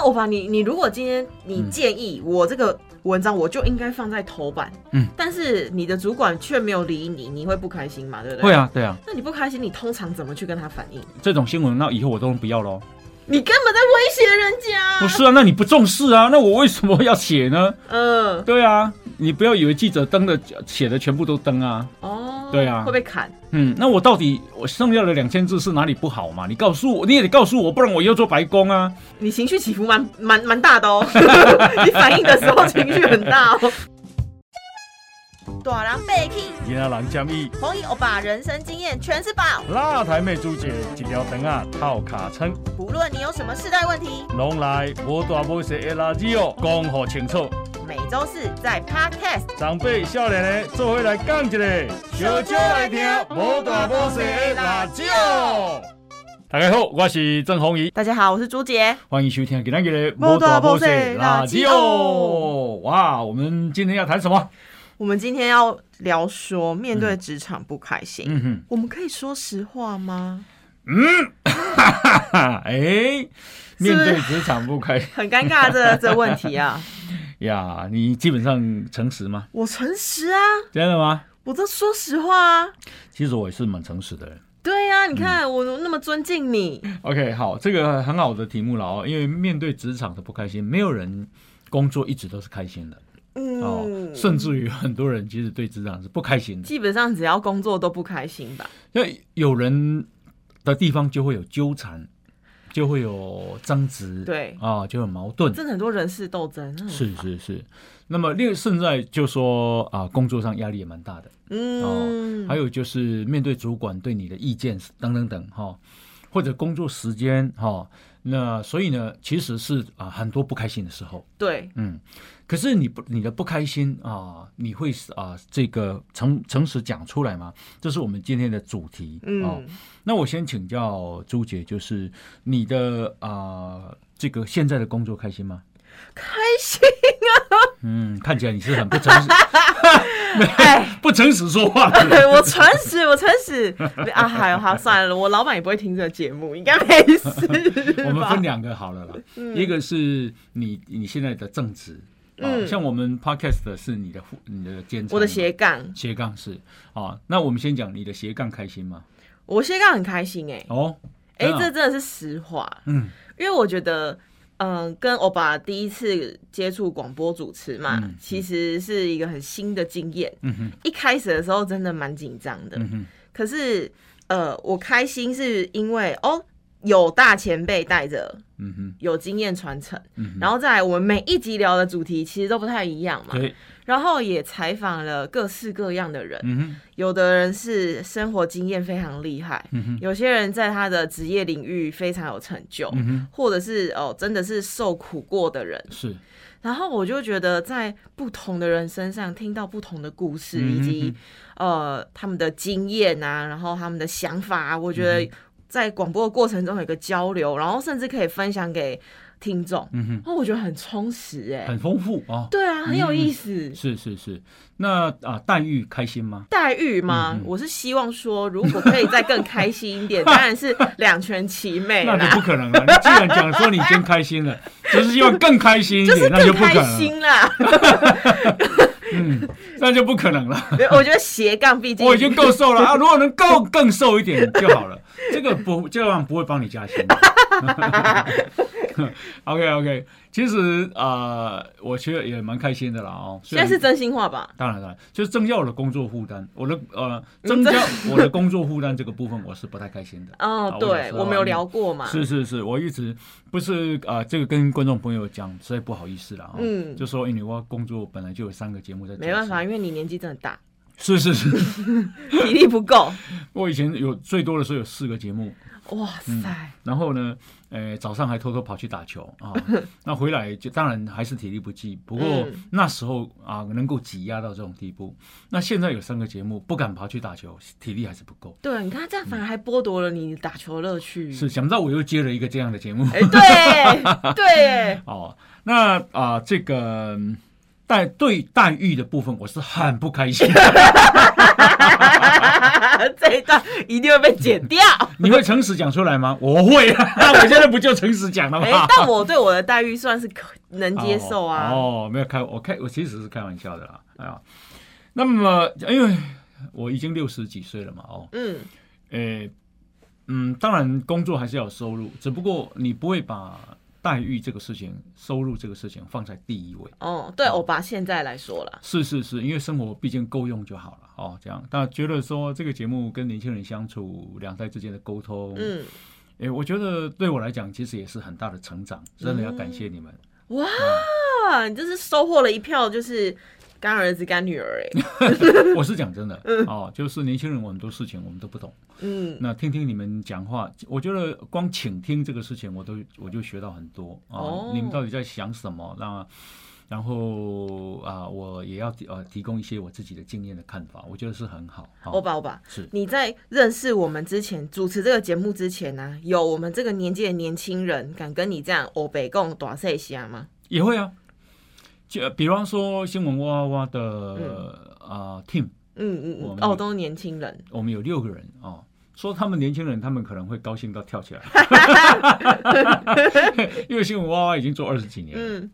那我把你，你如果今天你建议我这个文章，我就应该放在头版，嗯，但是你的主管却没有理你，你会不开心嘛？对不对？会。啊，对啊，那你不开心，你通常怎么去跟他反映？这种新闻那以后我都不要喽。你根本在威胁人家。不是啊，那你不重视啊？那我为什么要写呢？嗯，对啊，你不要以为记者登的写的全部都登啊。哦，对啊会被砍。嗯，那我到底我剩下的两千字是哪里不好嘛？你告诉我，你也得告诉我，不然我要做白工啊。你情绪起伏蛮蛮蛮大的哦，你反应的时候情绪很大哦。大人被气，今仔人建议，红衣欧巴人生经验全是宝。辣台妹主姐一条肠啊套卡称，不论你有什么世代问题，拢来无大无小的垃圾哦，讲好清楚。每周四在 Podcast。长辈少年的做伙来讲一个，小少来听无大无小的辣椒。大家好，我是郑宏仪，大家好，我是朱杰。欢迎收听今天的无大无小辣椒哇，我们今天要谈什么？我们今天要聊说，面对职场不开心，嗯哼，我们可以说实话吗？哈哈，哎，面对职场不开心 很尴尬这这问题啊！呀，你基本上诚实吗？我诚实啊，真的吗？我都说实话啊。其实我也是蛮诚实的人。对呀、你看、我那么尊敬你，OK，好，这个很好的题目了哦，因为面对职场的不开心，没有人工作一直都是开心的嗯，哦，甚至于很多人其实对职场是不开心的，基本上只要工作都不开心吧。因为有人的地方就会有纠缠，就会有争执，对。啊，就有矛盾，真的很多人事斗争，是，是是。那么另现在就说啊，工作上压力也蛮大的，嗯，还有就是面对主管对你的意见等等等哈、或者工作时间哈、那所以呢，其实是啊很多不开心的时候，对，嗯，可是你不你的不开心啊，你会啊这个诚诚实讲出来吗？这是我们今天的主题嗯，哦。那我先请教朱姐，就是你的啊这个现在的工作开心吗？开心啊，嗯，看起来你是很不诚实，哎，不诚实说话。我诚实，我诚实。啊，还好算了，我老板也不会听这个节目，应该没事。我们分两个好了啦，嗯。一个是你你现在的正职，啊，嗯。像我们 podcast 的是你的副你的兼职，我的斜杠，斜杠是。啊，那我们先讲你的斜杠开心吗？我斜杠很开心哎、哦，哎、这真的是实话，嗯。因为我觉得，嗯、跟欧巴第一次接触广播主持嘛，嗯其实是一个很新的经验。嗯哼。一开始的时候真的蛮紧张的，嗯哼。可是呃，我开心是因为哦，有大前辈带着，嗯哼。有经验传承，嗯哼，然后再来我们每一集聊的主题其实都不太一样嘛，对，然后也采访了各式各样的人，嗯有的人是生活经验非常厉害，嗯有些人在他的职业领域非常有成就，嗯或者是哦真的是受苦过的人，是，然后我就觉得在不同的人身上听到不同的故事，以及呃他们的经验啊，然后他们的想法啊，我觉得在广播的过程中有一个交流，然后甚至可以分享给听众，嗯哼，哦，我觉得很充实哎、很丰富啊。对啊，很有意思。是是是，那啊待遇开心吗？待遇吗？我是希望说，如果可以再更开心一点，当然是两全其美那你不，可能了。你既然讲说你已经开心了，就是希望更开心一就是点，那就不可能了。心啦。嗯，那就不可能了。我觉得斜杠毕竟我已经够瘦了啊！如果能够更瘦一点就好了，这个不这样不会帮你加薪。OK OK，其实呃，我觉得也蛮开心的啦哦。现在是真心话吧？当然当然，就是增加我的工作负担，我的呃增加我的工作负担这个部分，我是不太开心的。哦啊，对，我们有聊过嘛。是是是，我一直不是啊、呃这个跟观众朋友讲，实在不好意思了啊、嗯就说因为我工作本来就有三个节目在，没办法，，因为你年纪真的大，是是是，体力不够。我以前有最多的时候有四个节目，哇嗯塞，然后呢，呃，早上还偷偷跑去打球啊，那回来就当然还是体力不济，不过嗯。那时候啊能够挤压到这种地步，那现在有三个节目不敢跑去打球，体力还是不够，对，你看这样反而还剥夺了你打球乐趣。是想不到我又接了一个这样的节目，哎，对 对，哦，那啊、这个嗯待对待遇的部分，我是很不开心。这一段一定会被剪掉。你会诚实讲出来吗？我会啊，那我现在不就诚实讲了哎、吗？但我对我的待遇算是可能接受啊。哦。哦，没有开，我开，我其实是开玩笑的啦。哎呀，那么因为我已经六十几岁了嘛，哦，嗯，诶，嗯，当然工作还是要有收入，只不过你不会把待遇这个事情、收入这个事情放在第一位。哦，对我把现在来说了，是是是，因为生活毕竟够用就好了哦。这样，但觉得说这个节目跟年轻人相处，两代之间的沟通，嗯，诶，我觉得对我来讲，其实也是很大的成长，真的要感谢你们。哇，你这是收获了一票，就是干儿子干女儿哎，我是讲真的哦，就是年轻人我很多事情我们都不懂，嗯，那听听你们讲话，我觉得光倾听这个事情，我都我就学到很多啊、哦。你们到底在想什么？那然后啊、我也要呃提供一些我自己的经验的看法，我觉得是很好。好欧巴欧巴，是。你在认识我们之前，主持这个节目之前呢、有我们这个年纪的年轻人敢跟你这样欧北共短赛虾吗？也会啊，就比方说新闻哇哇哇的啊、team，嗯嗯嗯，哦，都是年轻人，我们有六个人哦。说他们年轻人，他们可能会高兴到跳起来，因为新闻哇哇已经做二十几年了，嗯，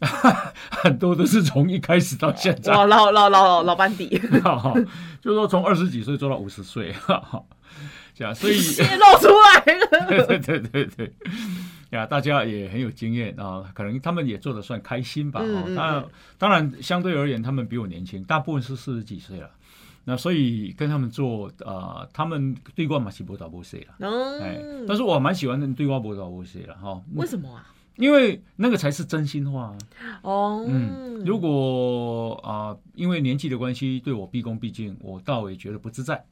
很多都是从一开始到现在，哇，老老老老班底。就是说从二十几岁做到五十岁，这样，所以泄露出来了，对对对对对，呀，大家也很有经验啊，可能他们也做的算开心吧，哦，嗯嗯当然相对而言，他们比我年轻，大部分是四十几岁了。那所以跟他们做，呃，他们对我嘛是不导不谁了，哎，嗯，但是我蛮喜欢对我不导不谁了哈，为什么啊？因为那个才是真心话啊。哦，嗯，如果啊、因为年纪的关系对我毕恭毕敬，我倒也觉得不自在。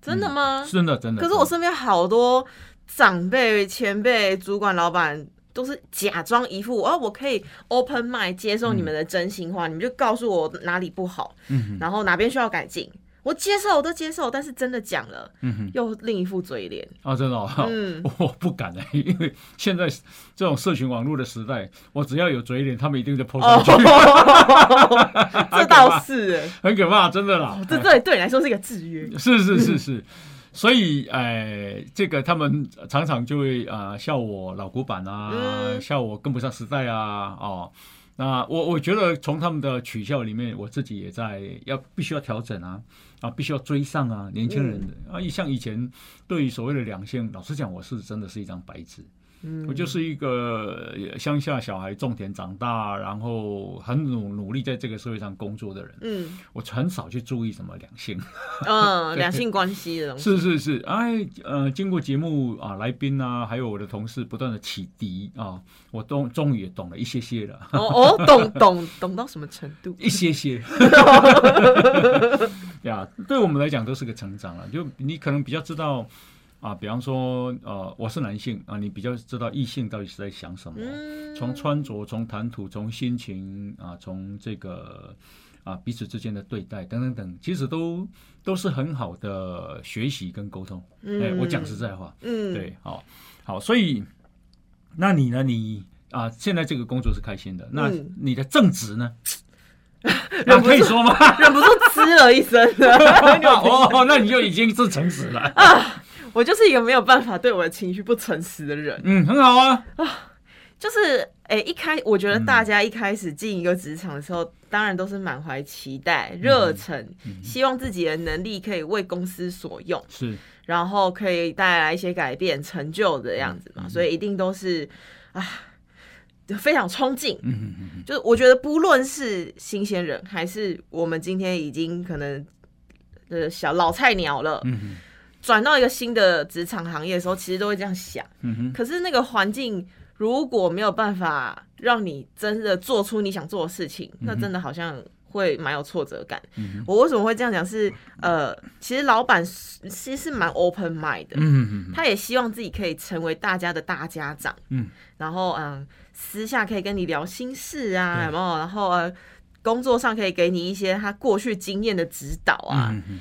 真的吗？是真的，真的。可是我身边好多长辈、前辈、主管、老板都是假装一副哦，我可以 open mind 接受你们的真心话，你们就告诉我哪里不好，嗯然后哪边需要改进，我接受，我都接受，但是真的讲了，嗯哼，又另一副嘴脸，啊，真的、哦，嗯。我不敢的，因为现在这种社群网络的时代，我只要有嘴脸，他们一定就 po 上去，哦，这倒是，哎很可怕，真的啦。这对对你来说是一个制约，是是是是，所以哎，这个他们常常就会啊、呃笑我老古板啊，嗯。笑我跟不上时代啊，哦。那我我觉得从他们的取笑里面，我自己也在要必须要调整啊啊，必须要追上啊，年轻人的、啊，像以前对于所谓的两性，老实讲，我是真的是一张白纸，嗯。我就是一个呃乡下小孩，种田长大，然后很努努力在这个社会上工作的人，嗯。我很少去注意什么两性。嗯，两性关系的东西，是是是，哎，呃，经过节目啊，来宾啊，还有我的同事不断的启迪啊，我都终于也懂了一些些了，哦哦，懂懂懂到什么程度？一些些，呀，对我们来讲都是个成长了。就你可能比较知道啊，比方说呃，我是男性啊，你比较知道异性到底是在想什么，嗯，从穿着、从谈吐、从心情啊，从这个啊彼此之间的对待等等等，其实都都是很好的学习跟沟通。哎、我讲实在话，嗯，对，好，好，所以那你呢？你啊，现在这个工作是开心的，那嗯你的正职呢？忍不住那可以说吗？忍不住嗤了一声。哦，那你就已经是诚实了。我就是一个没有办法对我的情绪不诚实的人。嗯，很好啊啊。就是，诶、一开，我觉得大家一开始进一个职场的时候，当然都是满怀期待、热忱，希望自己的能力可以为公司所用，是，然后可以带来一些改变、成就的样子嘛。所以一定都是啊，就非常冲劲。嗯嗯嗯就是我觉得，不论是新鲜人，还是我们今天已经可能呃小老菜鸟了，嗯嗯转到一个新的职场行业的时候，其实都会这样想。嗯哼，可是那个环境如果没有办法让你真的做出你想做的事情，那真的好像会蛮有挫折感。嗯我为什么会这样讲？是呃，其实老板其实是蛮 open mind 的，嗯嗯他也希望自己可以成为大家的大家长，嗯，然后嗯，私下可以跟你聊心事啊，对有没有？然后呃，工作上可以给你一些他过去经验的指导啊。嗯嗯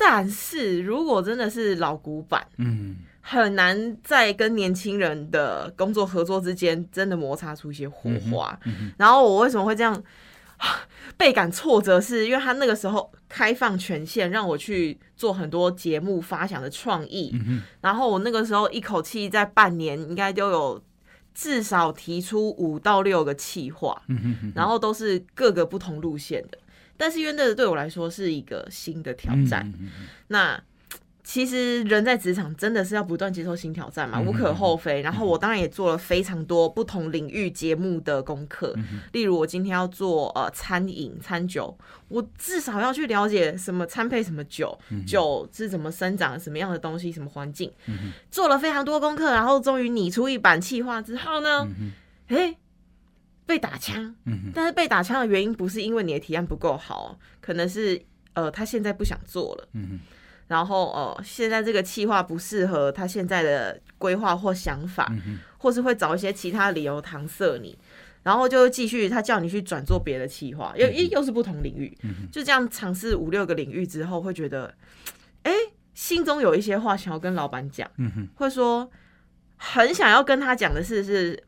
但是如果真的是老古板，嗯。很难在跟年轻人的工作合作之间真的摩擦出一些火花。嗯然后我为什么会这样 倍感挫折，是因为他那个时候开放权限，让我去做很多节目发想的创意，然后我那个时候一口气在半年应该都有至少提出五到六个企划，然后都是各个不同路线的。但是因为那对我来说是一个新的挑战，那。其实人在职场真的是要不断接受新挑战嘛，无可厚非。然后我当然也做了非常多不同领域节目的功课，例如我今天要做呃餐饮餐酒，我至少要去了解什么餐配什么酒，酒是怎么生长，什么样的东西，什么环境，做了非常多功课，然后终于拟出一版企划之后呢，哎，被打枪。但是被打枪的原因不是因为你的提案不够好，可能是呃他现在不想做了。然后呃，现在这个计划不适合他现在的规划或想法，或是会找一些其他理由搪塞你，然后就继续他叫你去转做别的企划，又又又是不同领域，就这样尝试五六个领域之后，会觉得，哎，心中有一些话想要跟老板讲，会说很想要跟他讲的是是，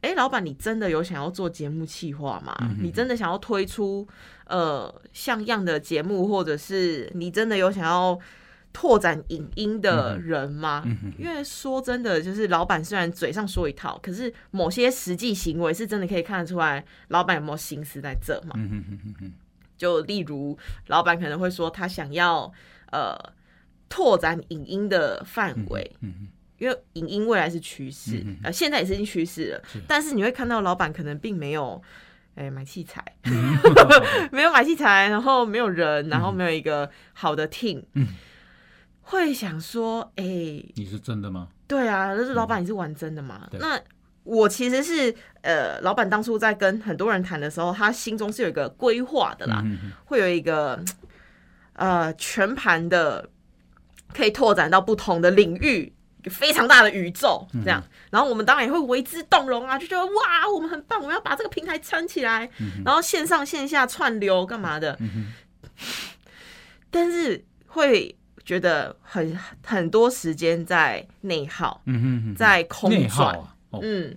哎，老板，你真的有想要做节目企划吗？你真的想要推出呃像样的节目，或者是你真的有想要？拓展影音的人吗？因为说真的，就是老板虽然嘴上说一套，可是某些实际行为是真的可以看得出来，老板有没有心思在这嘛？就例如，老板可能会说他想要呃拓展影音的范围，因为影音未来是趋势，呃，现在也是趋势了。但是你会看到老板可能并没有哎买器材，没有买器材，然后没有人，然后没有一个好的 team。嗯会想说，哎，你是真的吗？对啊，就是老板，你是玩真的吗？那我其实是，呃，老板当初在跟很多人谈的时候，他心中是有一个规划的啦，会有一个呃全盘的，可以拓展到不同的领域，非常大的宇宙这样。然后我们当然也会为之动容啊，就觉得哇，我们很棒，我们要把这个平台撑起来，然后线上线下串流干嘛的。但是会。觉得很很多时间在内耗，在空转，嗯，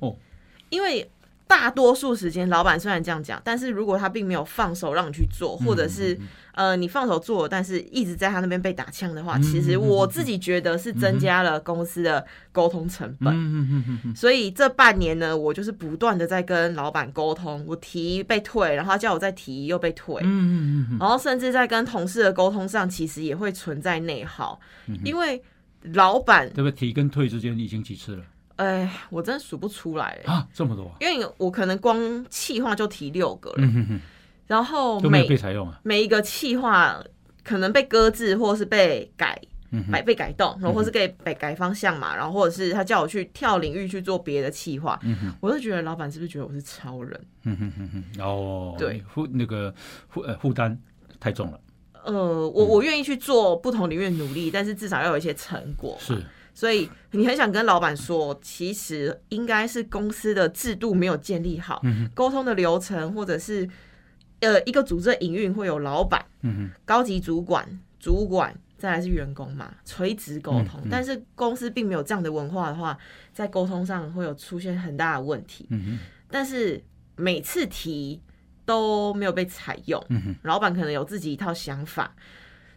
因为大多数时间，老板虽然这样讲，但是如果他并没有放手让你去做，或者是。呃，你放手做，但是一直在他那边被打枪的话，其实我自己觉得是增加了公司的沟通成本。所以这半年呢，我就是不断的在跟老板沟通，我提被退，然后叫我再提又被退。然后甚至在跟同事的沟通上，其实也会存在内耗，因为老板对不对？提跟退之间已经几次了？哎，我真的数不出来啊，这么多，因为我可能光气化就提六个了。然后每被采用啊，每一个企划可能被搁置，或是被改，改被改动，然后或是给改改方向嘛，然后或者是他叫我去跳领域去做别的企划，我就觉得老板是不是觉得我是超人？嗯哼哼哼，哦，对，负那个负呃负担太重了。呃，我我愿意去做不同领域的努力，但是至少要有一些成果。是，所以你很想跟老板说，其实应该是公司的制度没有建立好，沟通的流程或者是。呃，一个组织的营运会有老板、高级主管、主管，再来是员工嘛，垂直沟通。但是公司并没有这样的文化的话，在沟通上会有出现很大的问题。但是每次提都没有被采用，老板可能有自己一套想法，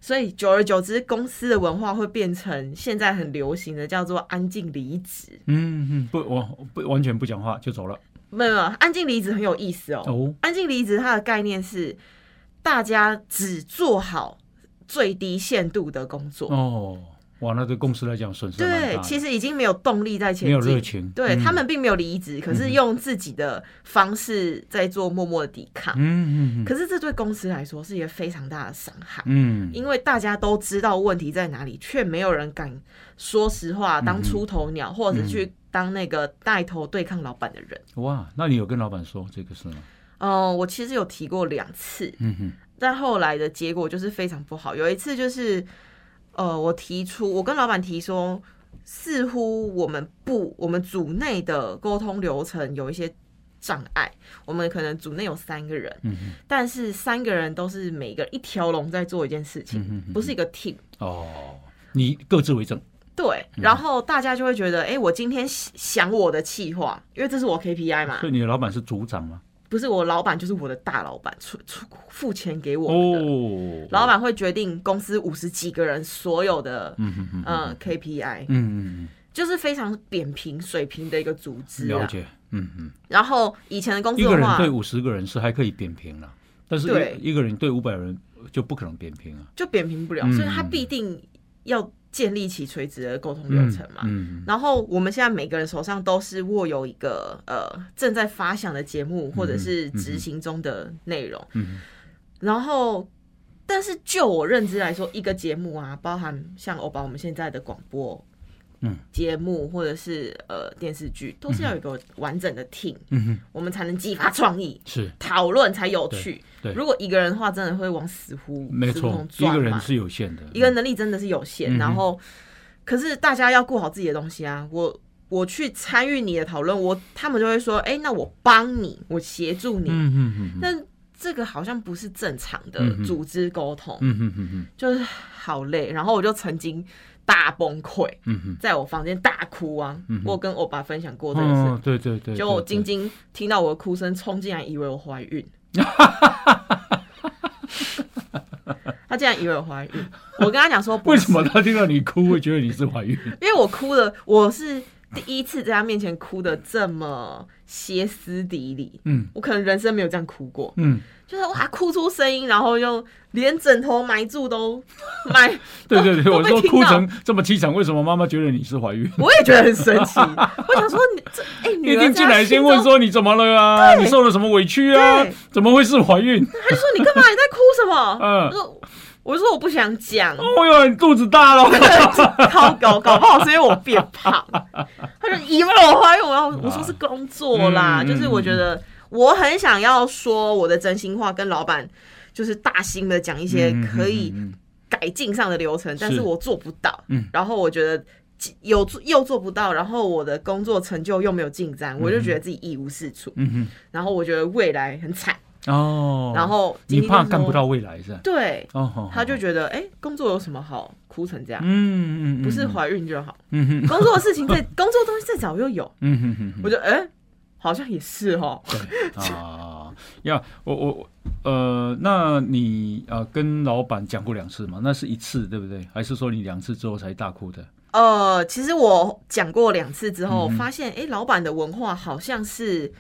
所以久而久之，公司的文化会变成现在很流行的叫做安静离职。嗯嗯，不，我不完全不讲话就走了。没有，安静离职很有意思哦。安静离职它的概念是，大家只做好最低限度的工作。哦，哇，那对公司来讲损失对，其实已经没有动力在前进，没有热情。对他们并没有离职，可是用自己的方式在做默默的抵抗。嗯嗯嗯。可是这对公司来说是一个非常大的伤害。嗯。因为大家都知道问题在哪里，却没有人敢说实话，当出头鸟，或者是去。当那个带头对抗老板的人，哇！那你有跟老板说这个事吗？嗯，我其实有提过两次，嗯哼，但后来的结果就是非常不好。有一次就是，呃，我提出，我跟老板提说，似乎我们不，我们组内的沟通流程有一些障碍。我们可能组内有三个人，嗯哼，但是三个人都是每个一条龙在做一件事情，不是一个 team。哦，你各自为政。对，然后大家就会觉得，哎，我今天想我的气话，因为这是我 KPI 嘛。所以你的老板是组长吗？不是我老板就是我的大老板，出出付钱给我们的。哦，老板会决定公司五十几个人所有的嗯嗯嗯嗯 KPI，嗯嗯就是非常扁平水平的一个组嗯，织啊。了解，嗯嗯，然后以前的公司一个的话，人对五十个人是还可以扁平了，但是对。一一个人对五百人就不可能扁平啊，就扁平不了，嗯所以他必定要建立起垂直的沟通流程嘛。嗯然后我们现在每个人手上都是握有一个呃正在发想的节目，或者是执行中的内容。嗯然后，但是就我认知来说，一个节目啊，包含像欧巴我们现在的广播。嗯，节目或者是呃电视剧，都是要有一个完整的 team，、嗯哼，我们才能激发创意，是。讨论才有趣。如果一个人的话，真的会往死胡没错一个人是有限的，一个人能力真的是有限，然后可是大家要顾好自己的东西啊。我我去参与你的讨论，我他们就会说，哎、那我帮你，我协助你。嗯嗯嗯嗯但这个好像不是正常的组织沟通，嗯嗯嗯嗯就是好累。然后我就曾经大崩溃，在我房间大哭啊。嗯我跟欧巴分享过这个哦事，，对对对，结果对晶晶听到我的哭声，冲进来以为我怀孕。他竟然以为我怀孕，我跟他讲说，为什么他听到你哭会觉得你是怀孕？因为我哭了，我是第一次在他面前哭的这么歇斯底里，嗯我可能人生没有这样哭过，嗯，就是哇哭出声音，然后又连枕头埋住都埋，对 对对，我说哭成这么凄惨，为什么妈妈觉得你是怀孕？我也觉得很神奇。我想说你这哎、女一儿定进来先问说你怎么了啊？你受了什么委屈啊？怎么会是怀孕？他就说你干嘛你在哭什么？嗯我说我就说我不想讲，哦哟，你肚子大了。超搞搞不好是因为我变胖，他就以为我怀孕，我要我说是工作啦，嗯就是我觉得我很想要说我的真心话，跟老板就是大心的讲一些嗯可以改进上的流程，但是我做不到，嗯。然后我觉得。有做又做不到，然后我的工作成就又没有进展，我就觉得自己一无是处，嗯然后我觉得未来很惨，哼，哦，然后你怕干不到未来是吧？对，哦，他就觉得哎、工作有什么好哭成这样？嗯嗯嗯，不是怀孕就好，嗯哼工作的事情再 工作的东西再早又有，嗯哼哼哼，我觉得哎、好像也是哦。对啊，呀，我我我呃，那你呃跟老板讲过两次嘛？那是一次对不对？还是说你两次之后才大哭的？呃，其实我讲过两次之后，发现哎、老板的文化好像是，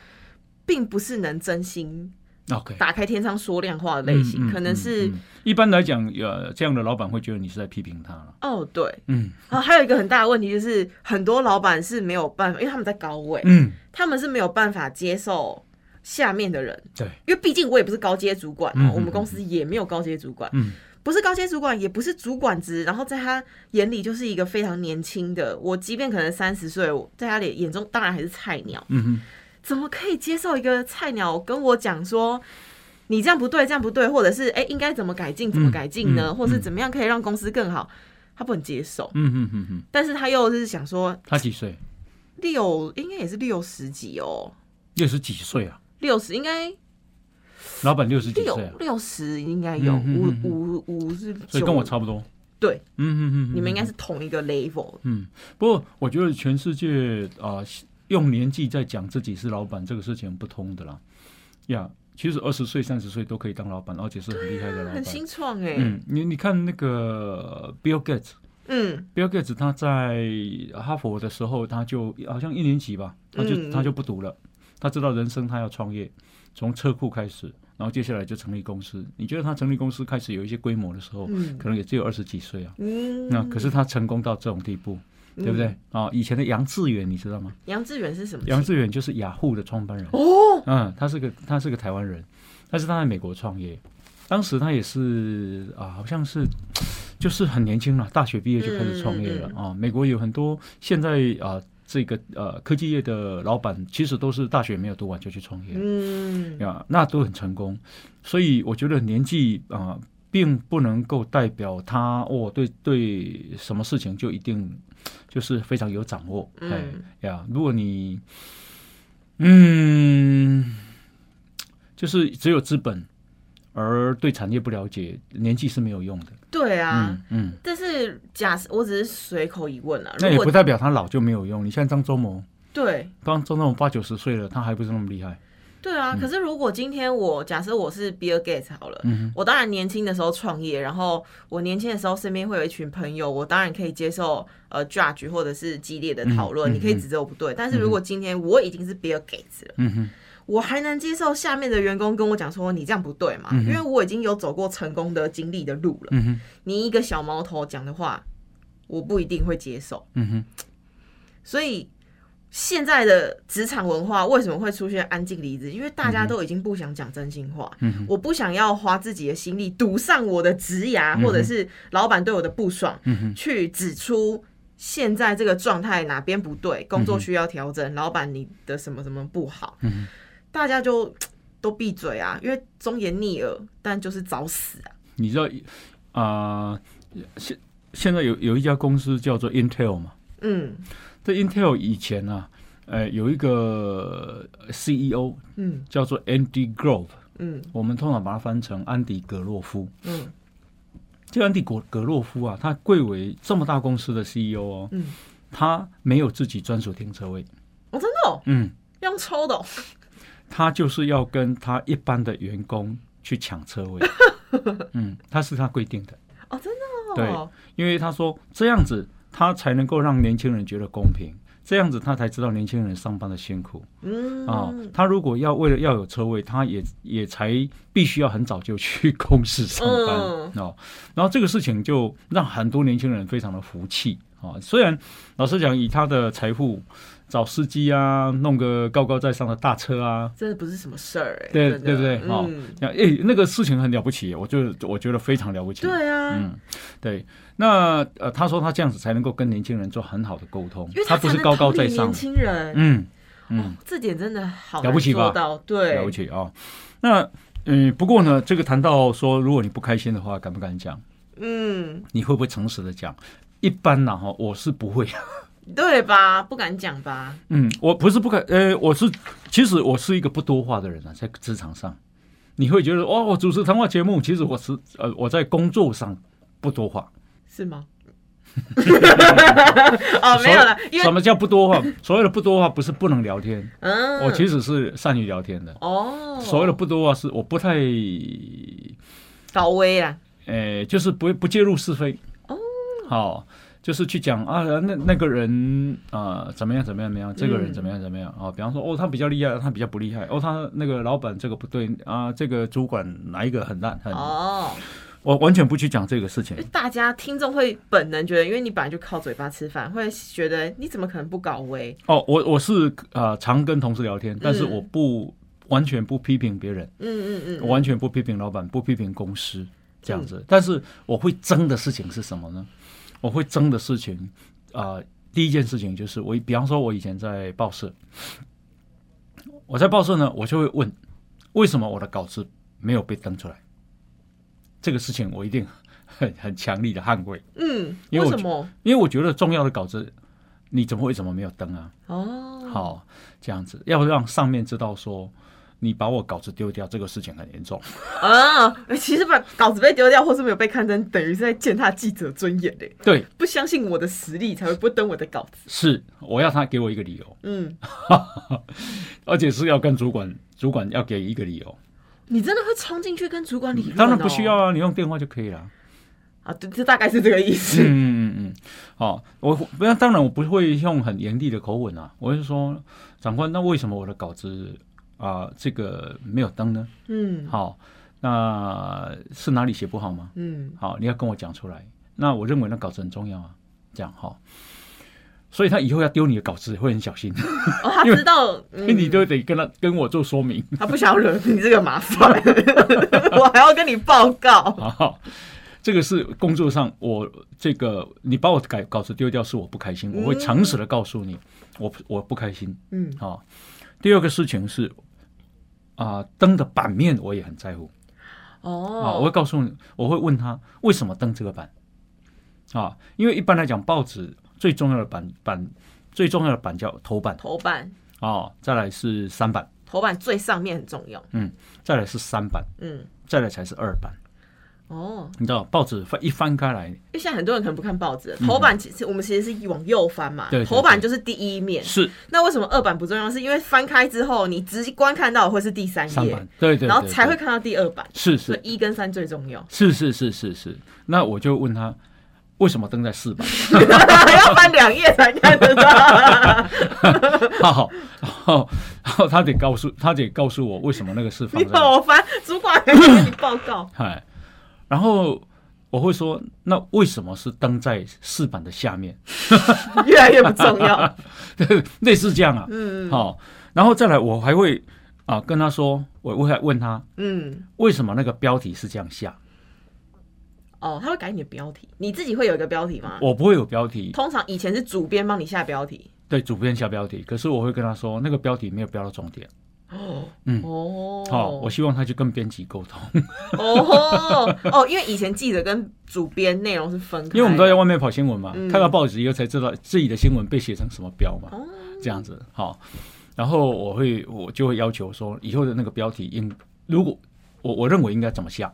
并不是能真心 OK，打开天窗说亮话的类型，嗯嗯可能是、嗯嗯。一般来讲，呃，这样的老板会觉得你是在批评他了。哦对。嗯。啊，还有一个很大的问题就是，很多老板是没有办法，因为他们在高位，嗯，他们是没有办法接受下面的人，对，因为毕竟我也不是高阶主管嗯嗯哦，我们公司也没有高阶主管，嗯不是高阶主管，也不是主管职，然后在他眼里就是一个非常年轻的我，即便可能三十岁，我在他的眼中当然还是菜鸟，嗯哼，怎么可以接受一个菜鸟跟我讲说？你这样不对，这样不对，或者是哎、应该怎么改进，怎么改进呢？嗯或是怎么样可以让公司更好？他不能接受，嗯哼哼哼，但是他又是想说他几岁？六应该也是六十几哦，六十几岁啊？六十应该老板六十几六岁啊？六十应该有，嗯嗯五嗯嗯五五是所以跟我差不多。对，嗯嗯嗯，你们应该是同一个 level。嗯，不过我觉得全世界啊、用年纪在讲自己是老板这个事情不通的啦。呀，其实二十岁、三十岁都可以当老板，而且是很厉害的老板很。新创哎，嗯，你你看那个 Bill Gates。嗯 Bill Gates 他在哈佛的时候，他就好像一年级吧，他就、嗯他就不读了，他知道人生他要创业，从车库开始，然后接下来就成立公司。你觉得他成立公司开始有一些规模的时候，嗯可能也只有二十几岁啊，嗯，那可是他成功到这种地步，对不对？啊，以前的杨致远你知道吗？杨致远是什么？杨致远就是雅虎的创办人，哦，嗯，他是个他是个台湾人，但是他在美国创业，当时他也是啊，好像是就是很年轻了，大学毕业就开始创业了、嗯啊。美国有很多现在啊这个呃科技业的老板，其实都是大学没有读完就去创业了嗯呀、那都很成功。所以我觉得年纪啊。并不能够代表他哦，对对，什么事情就一定就是非常有掌握。嗯哎呀，如果你嗯，就是只有资本，而对产业不了解，年纪是没有用的。对啊。嗯嗯，但是假设我只是随口一问啊，那也不代表他老就没有用。你像张忠谋，对当张忠谋八九十岁了，他还不是那么厉害。对啊，可是如果今天我假设我是 Bill Gates 好了，我当然年轻的时候创业，然后我年轻的时候身边会有一群朋友，我当然可以接受呃 judge 或者是激烈的讨论，你可以指责我不对。但是如果今天我已经是 Bill Gates 了，我还能接受下面的员工跟我讲说你这样不对嘛？因为我已经有走过成功的经历的路了。你一个小毛头讲的话，我不一定会接受。嗯哼，所以现在的职场文化为什么会出现安静离职？因为大家都已经不想讲真心话。嗯我不想要花自己的心力堵上我的职涯，或者是老板对我的不爽，嗯去指出现在这个状态哪边不对，工作需要调整，老板你的什么什么不好，嗯大家就 都闭嘴啊，因为忠言逆耳，但就是找死啊。你知道啊、现现在有有一家公司叫做 Intel 嘛？嗯这 Intel 以前啊，呃，有一个 CEO 嗯。叫做 Andy Grove，嗯。我们通常把它翻成安迪·格洛夫。嗯。这安迪·格格洛夫啊，他贵为这么大公司的 CEO 哦，嗯，他没有自己专属停车位，哦，真的哦，嗯，用抽的、哦，他就是要跟他一般的员工去抢车位，嗯，他是他规定的，哦，真的哦，对因为他说这样子他才能够让年轻人觉得公平，这样子他才知道年轻人上班的辛苦嗯啊。他如果要为了要有车位，他也也才必须要很早就去公司上班、嗯哦。然后这个事情就让很多年轻人非常的服气啊。虽然老实讲，以他的财富。找司机啊，弄个高高在上的大车啊，真的不是什么事儿哎，对对不对？哦嗯，哎、那个事情很了不起，我就我觉得非常了不起。对啊，嗯，对。那呃，他说他这样子才能够跟年轻人做很好的沟通他不是高高在上年。轻人，嗯哦嗯，，这点真的好了不起吧对，了不起啊、那嗯，不过呢，这个谈到说，如果你不开心的话，敢不敢讲？嗯，你会不会诚实的讲？一般呢，哈，我是不会。对吧？不敢讲吧？嗯，我不是不敢，呃，我是其实我是一个不多话的人啊，在职场上，你会觉得哦，我主持谈话节目，其实我是呃，我在工作上不多话。是吗？哦，没有了，因为什么叫不多话？所谓的不多话，不是不能聊天，嗯，我其实是善于聊天的。哦，所谓的不多话，是我不太，高危啊，呃，就是不不介入是非。哦，好，就是去讲啊，那那个人啊、怎么样怎么样怎么样，这个人怎么样怎么样啊？比方说，哦，他比较厉害，他比较不厉害，哦，他那个老板这个不对啊，这个主管哪一个很烂，很，哦，我完全不去讲这个事情。大家听众会本能觉得，因为你本来就靠嘴巴吃饭，会觉得你怎么可能不高危？哦，我我是啊、常跟同事聊天，但是嗯我不完全不批评别人。嗯嗯嗯，我完全不批评老板，不批评公司这样子。但是我会争的事情是什么呢？我会争的事情啊、第一件事情就是我，比方说，我以前在报社，我在报社呢，我就会问，为什么我的稿子没有被登出来？这个事情我一定很很强力的捍卫，嗯，因为为什么？因为我觉得重要的稿子，你怎么为什么没有登啊？哦，好，这样子要让上面知道说。你把我稿子丢掉，这个事情很严重。啊，其实把稿子被丢掉或是没有被刊登，等于是在践踏记者尊严嘞。对，不相信我的实力，才会不登我的稿子。是我要他给我一个理由，嗯，而且是要跟主管，主管要给一个理由。你真的会冲进去跟主管理论、哦？当然不需要啊，你用电话就可以了。啊，这这大概是这个意思。嗯嗯嗯，好，我不要，当然我不会用很严厉的口吻啊，我是说，长官，那为什么我的稿子啊、这个没有灯呢？嗯好，那是哪里写不好吗？嗯好，你要跟我讲出来。那我认为那稿子很重要啊，这样哈。所以他以后要丢你的稿子会很小心，哦，他知道，你嗯就得跟他跟我做说明。他不想惹你这个麻烦，我还要跟你报告。好，这个是工作上我这个你把我改稿子丢掉是我不开心，我会诚实的告诉你，我我不开心嗯啊。第二个事情是啊，灯的版面我也很在乎。啊，我会哦，告诉你，我会问他为什么登这个版。啊，因为一般来讲报纸最重要的版版最重要的版叫头版。头版。啊，再来是三版，头版最上面很重要。嗯再来是三版，嗯，再来才是二版。哦，你知道报纸翻一翻开来因为现在很多人可能不看报纸，头版其实我们其实是往右翻嘛，嗯对对头版就是第一面。是那为什么二版不重要？是因为翻开之后，你直观看到的会是第三页对对，然后才会看到第二版。是是一跟三最重要，是是是是是。那我就问他为什么登在四版？要翻两页才看得到。好，然后然后他得告诉他得告诉我为什么那个是放你在让我翻，主管还给你报告。哎，然后我会说，那为什么是登在四板的下面？越来越不重要。类似这样啊，嗯好，然后再来我还会啊跟他说，我我还问他嗯，为什么那个标题是这样下，哦，他会改你的标题，你自己会有一个标题吗？我不会有标题，通常以前是主编帮你下标题。对主编下标题，可是我会跟他说那个标题没有标到重点，嗯哦，好，我希望他去跟编辑沟通，哦哦，因为以前记者跟主编内容是分开的，因为我们都在外面跑新闻嘛，嗯。看到报纸以后才知道自己的新闻被写成什么标嘛，哦。这样子好，然后我会我就会要求说以后的那个标题应如果我我认为应该怎么下。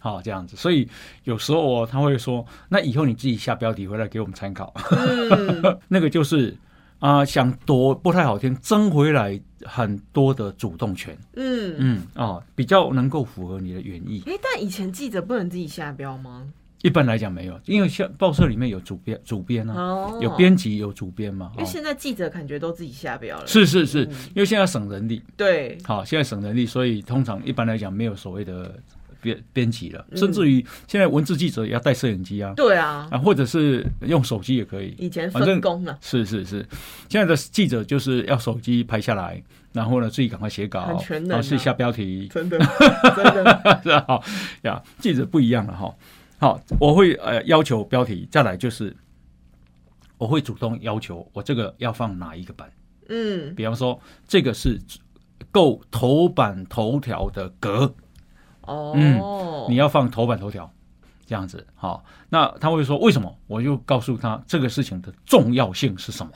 好，这样子，所以有时候哦他会说，那以后你自己下标题回来给我们参考。嗯。那个就是啊、想夺不太好听，争回来很多的主动权。嗯。嗯哦、比较能够符合你的原意。哎、但以前记者不能自己下标吗？一般来讲没有，因为像报社里面有主编，主编啊，哦，有编辑，有主编嘛。哦因为现在记者感觉都自己下标了。是是是，嗯因为现在省人力，对，好，现在省人力，所以通常一般来讲没有所谓的编编辑了，嗯。甚至于现在文字记者也要带摄影机啊，对啊，啊，或者是用手机也可以。以前分工了，是是是，现在的记者就是要手机拍下来，然后呢自己赶快写稿，很全能啊。然后是下标题，真的 真的，是吧？好呀，记者不一样了哈。好，我会呃要求标题，再来就是我会主动要求我这个要放哪一个版，嗯，比方说这个是够头版头条的格，哦，嗯你要放头版头条。这样子，好，那他会说为什么？我就告诉他这个事情的重要性是什么。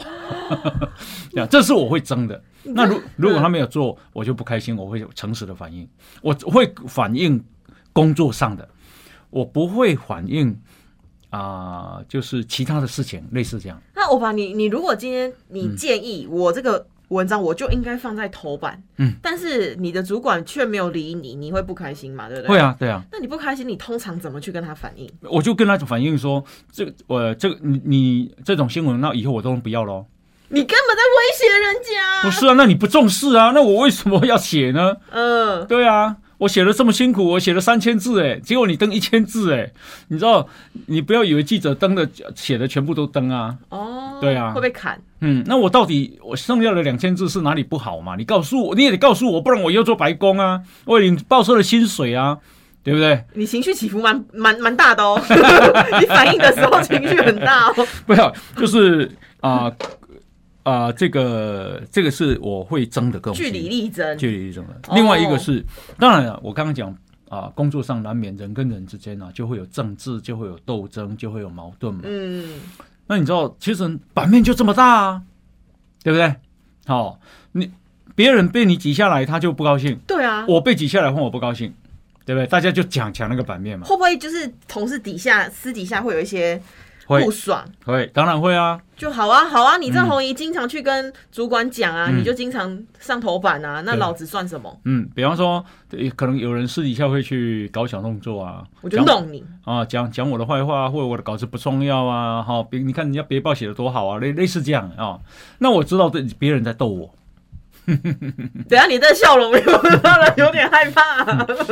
这样，这是我会争的。那如 如果他没有做，我就不开心，我会诚实的反应，我会反映工作上的，我不会反映啊、就是其他的事情，类似这样。那我把你，你如果今天你建议我这个文章，我就应该放在头版，嗯，但是你的主管却没有理你，你会不开心嘛？对不对？会。啊，对啊，那你不开心，你通常怎么去跟他反映？我就跟他反映说，这个我这个你你这种新闻，那以后我都不要喽。你根本在威胁人家。不是啊，那你不重视啊，那我为什么要写呢？嗯，对啊，我写了这么辛苦，我写了三千字，哎，结果你登一千字，哎，你知道，你不要以为记者登的写的全部都登啊，哦，对啊会被砍。嗯，那我到底我剩下的两千字是哪里不好嘛？你告诉我，你也得告诉我，不然我要做白工啊，我领报社的薪水啊，对不对？你情绪起伏蛮蛮蛮大的哦，你反应的时候情绪很大哦。不要，就是啊啊、这个这个是我会争的更，据理力争，据理力争的。哦另外一个是，当然了，我刚刚讲啊、工作上难免人跟人之间啊，就会有政治，就会有斗争，就会有矛盾嘛。嗯，那你知道，其实版面就这么大啊，对不对？好、你别人被你挤下来，他就不高兴；对啊，我被挤下来，换我不高兴，对不对？大家就抢抢那个版面嘛。会不会就是同事底下私底下会有一些会不爽？会，当然会啊。就好啊，好啊，你这嗯红姨经常去跟主管讲啊，嗯你就经常上头版啊，那老子算什么？嗯，比方说，可能有人私底下会去搞小动作啊，我就弄你。啊，讲讲我的坏话，或者我的稿子不重要啊，哈、别你看人家别报写的多好啊，类类似这样啊。那我知道这别人在逗我，等一下你这笑容有让人有点害怕、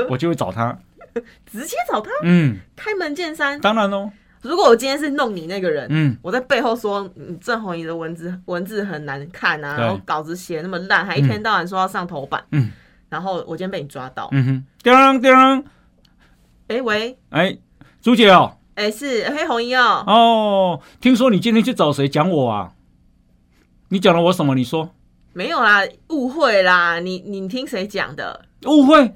我就会找他。直接找他嗯，开门见山。当然喽，如果我今天是弄你那个人，嗯，我在背后说，你，郑红怡的文字文字很难看啊，然后稿子写那么烂，还一天到晚说要上头版，嗯，然后我今天被你抓到，嗯哼，叮叮，哎、喂，哎，朱姐哦，哎、是黑红衣哦，哦，听说你今天去找谁讲我啊？你讲了我什么？你说？没有啦，误会啦，你你听谁讲的？误会，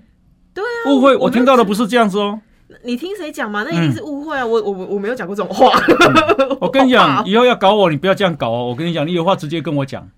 对啊，误会，我我听到的不是这样子哦。你听谁讲嘛？那一定是误会啊！我我我我没有讲过这种话。我跟你讲，以后要搞我，你不要这样搞哦。我跟你讲，你有话直接跟我讲。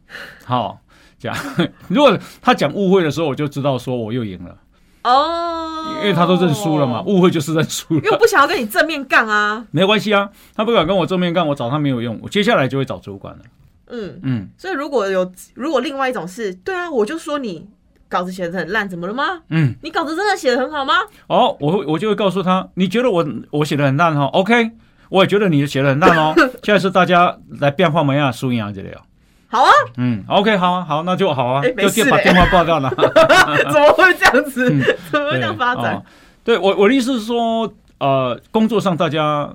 好，讲。如果他讲误会的时候，我就知道说我又赢了。哦，因为他都认输了嘛，误会就是认输了。因为我不想要跟你正面杠啊。没有关系啊，他不敢跟我正面杠，我找他没有用，我接下来就会找主管了。嗯，嗯所以如果有如果另外一种是，对啊，我就说你稿子写的很烂，怎么了吗？嗯，你稿子真的写的很好吗？哦，我会我就会告诉他，你觉得我我写的很烂哈，OK，我也觉得你写的很烂哦。现在是大家来变化模样输赢这里哦。好啊，嗯，OK，好啊，好，那就好啊，就电把电话挂掉了。怎么会这样子？嗯怎么会这样发展？哦对我我的意思是说，呃，工作上大家